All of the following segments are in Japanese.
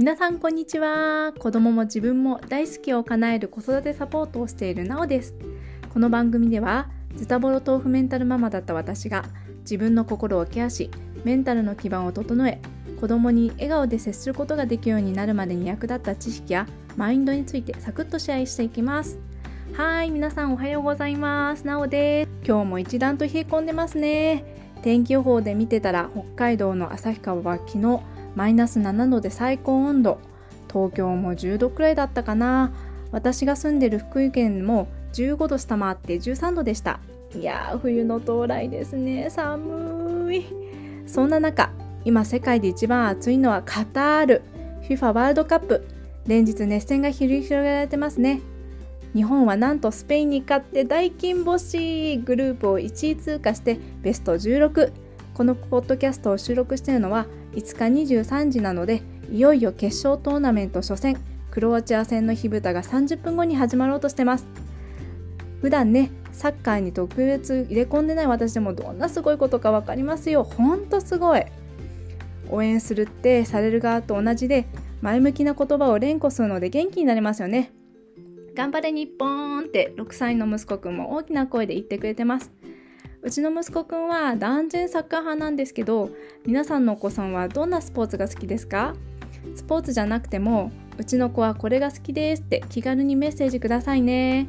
皆さんこんにちは。子供も自分も大好きを叶える子育てサポートをしているなおです。この番組ではズタボロ豆腐メンタルママだった私が自分の心をケアしメンタルの基盤を整え子供に笑顔で接することができるようになるまでに役立った知識やマインドについてサクッとシェアしていきます。はい皆さんおはようございます。なおです。今日も一段と冷え込んでますね。天気予報で見てたら北海道の旭川は昨日マイナス7度で最高温度。東京も10度くらいだったかな。私が住んでる福井県も15度下回って13度でした。いやー冬の到来ですね。寒い。そんな中今世界で一番暑いのはカタール。FIFA ワールドカップ。連日熱戦が繰り広げられてますね。日本はなんとスペインに勝って大金星グループを1位通過してベスト16このポッドキャストを収録しているのは5日23時なのでいよいよ決勝トーナメント初戦。クロアチア戦の火蓋が30分後に始まろうとしてます。普段ねサッカーに特別入れ込んでない私でもどんなすごいことか分かりますよ。ほんとすごい。応援するってされる側と同じで前向きな言葉を連呼するので元気になりますよね。頑張れ日本って6歳の息子くんも大きな声で言ってくれてます。うちの息子くんは断然サッカー派なんですけど皆さんのお子さんはどんなスポーツが好きですか？スポーツじゃなくてもうちの子はこれが好きですって気軽にメッセージくださいね。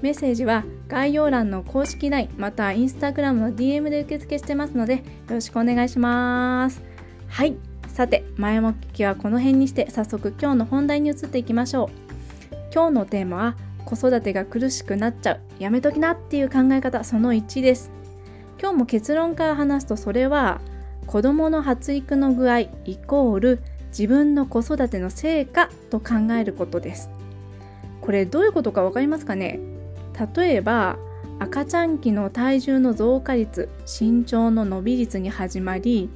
メッセージは概要欄の公式 LINE また Instagram の DM で受付してますのでよろしくお願いします。はい。さて前も聞きはこの辺にして早速今日の本題に移っていきましょう。今日のテーマは子育てが苦しくなっちゃう。やめときなっていう考え方。その1です。今日も結論から話すとそれは子どもの発育の具合イコール自分の子育ての成果と考えることです。これどういうことか分かりますかね？例えば赤ちゃん期の体重の増加率身長の伸び率に始まり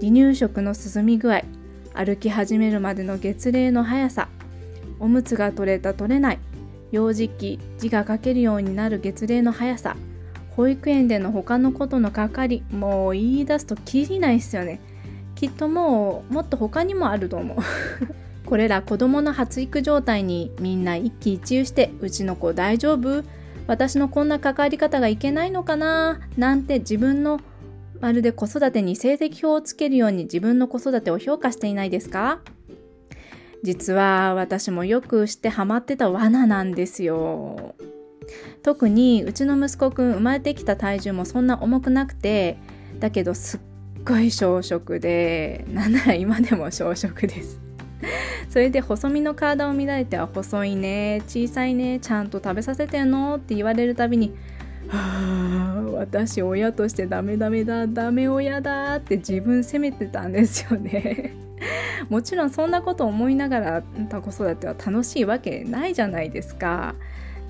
離乳食の進み具合歩き始めるまでの月齢の速さおむつが取れた取れない。幼児期字が書けるようになる月齢の速さ。保育園での他のことのかかりもう言い出すときりないっすよね。きっともうもっと他にもあると思う。これら子供の発育状態にみんな一喜一憂してうちの子大丈夫？私のこんな関わり方がいけないのかな？なんて自分のまるで子育てに成績表をつけるように自分の子育てを評価していないですか？実は私もよくしてハマってた罠なんですよ。特にうちの息子くん生まれてきた体重もそんな重くなくてだけどすっごい小食で なんなら今でも小食です それで細身の体を見られては細いね小さいねちゃんと食べさせてんの？って言われるたびには あ私親としてダメダメだダメ親だって自分責めてたんですよね。もちろんそんなこと思いながら子育ては楽しいわけないじゃないですか。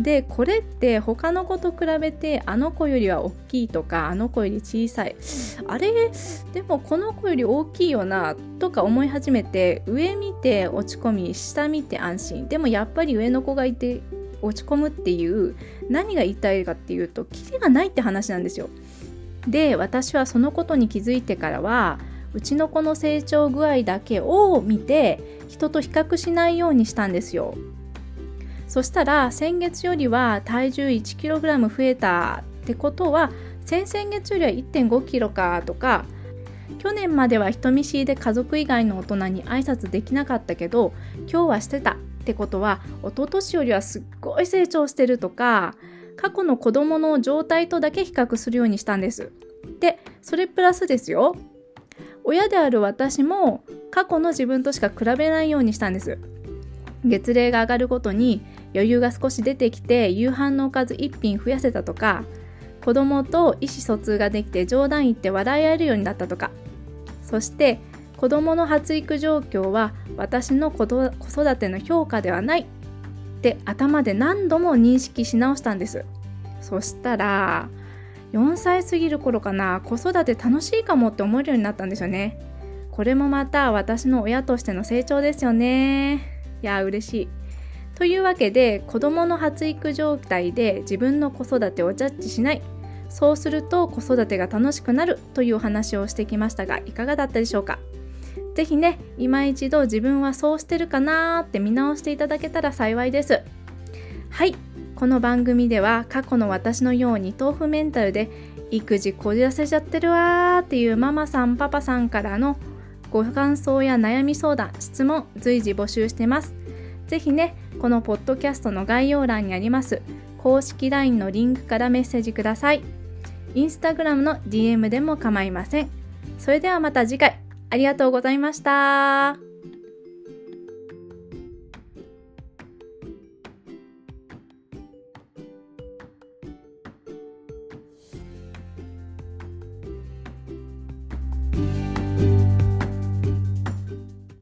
でこれって他の子と比べてあの子よりは大きいとかあの子より小さい。あれ？でもこの子より大きいよなとか思い始めて上見て落ち込み下見て安心。でもやっぱり上の子がいて落ち込むっていう何が言いたいかっていうとキリがないって話なんですよ。で私はそのことに気づいてからはうちの子の成長具合だけを見て人と比較しないようにしたんですよ。そしたら先月よりは体重 1kg 増えたってことは先々月よりは 1.5kg かとか去年までは人見知りで家族以外の大人に挨拶できなかったけど今日はしてたってことは一昨年よりはすっごい成長してるとか過去の子供の状態とだけ比較するようにしたんです。でそれプラスですよ親である私も過去の自分としか比べないようにしたんです。月齢が上がるごとに余裕が少し出てきて夕飯のおかず1品増やせたとか子供と意思疎通ができて冗談言って笑い合えるようになったとかそして子供の発育状況は私の子育ての評価ではない。って頭で何度も認識し直したんです。そしたら4歳過ぎる頃かな。子育て楽しいかもって思えるようになったんですよね。これもまた私の親としての成長ですよね。いや嬉しい。というわけで子どもの発育状態で自分の子育てをジャッジしない。そうすると子育てが楽しくなるというお話をしてきましたがいかがだったでしょうか？ぜひね、今一度自分はそうしてるかなーって見直していただけたら幸いです。はい、この番組では過去の私のように豆腐メンタルで育児こじらせちゃってるわーっていうママさんパパさんからのご感想や悩み相談、質問随時募集してます。ぜひね、このポッドキャストの概要欄にあります公式 LINE のリンクからメッセージください。インスタグラムの DM でも構いません。それではまた次回、ありがとうございました。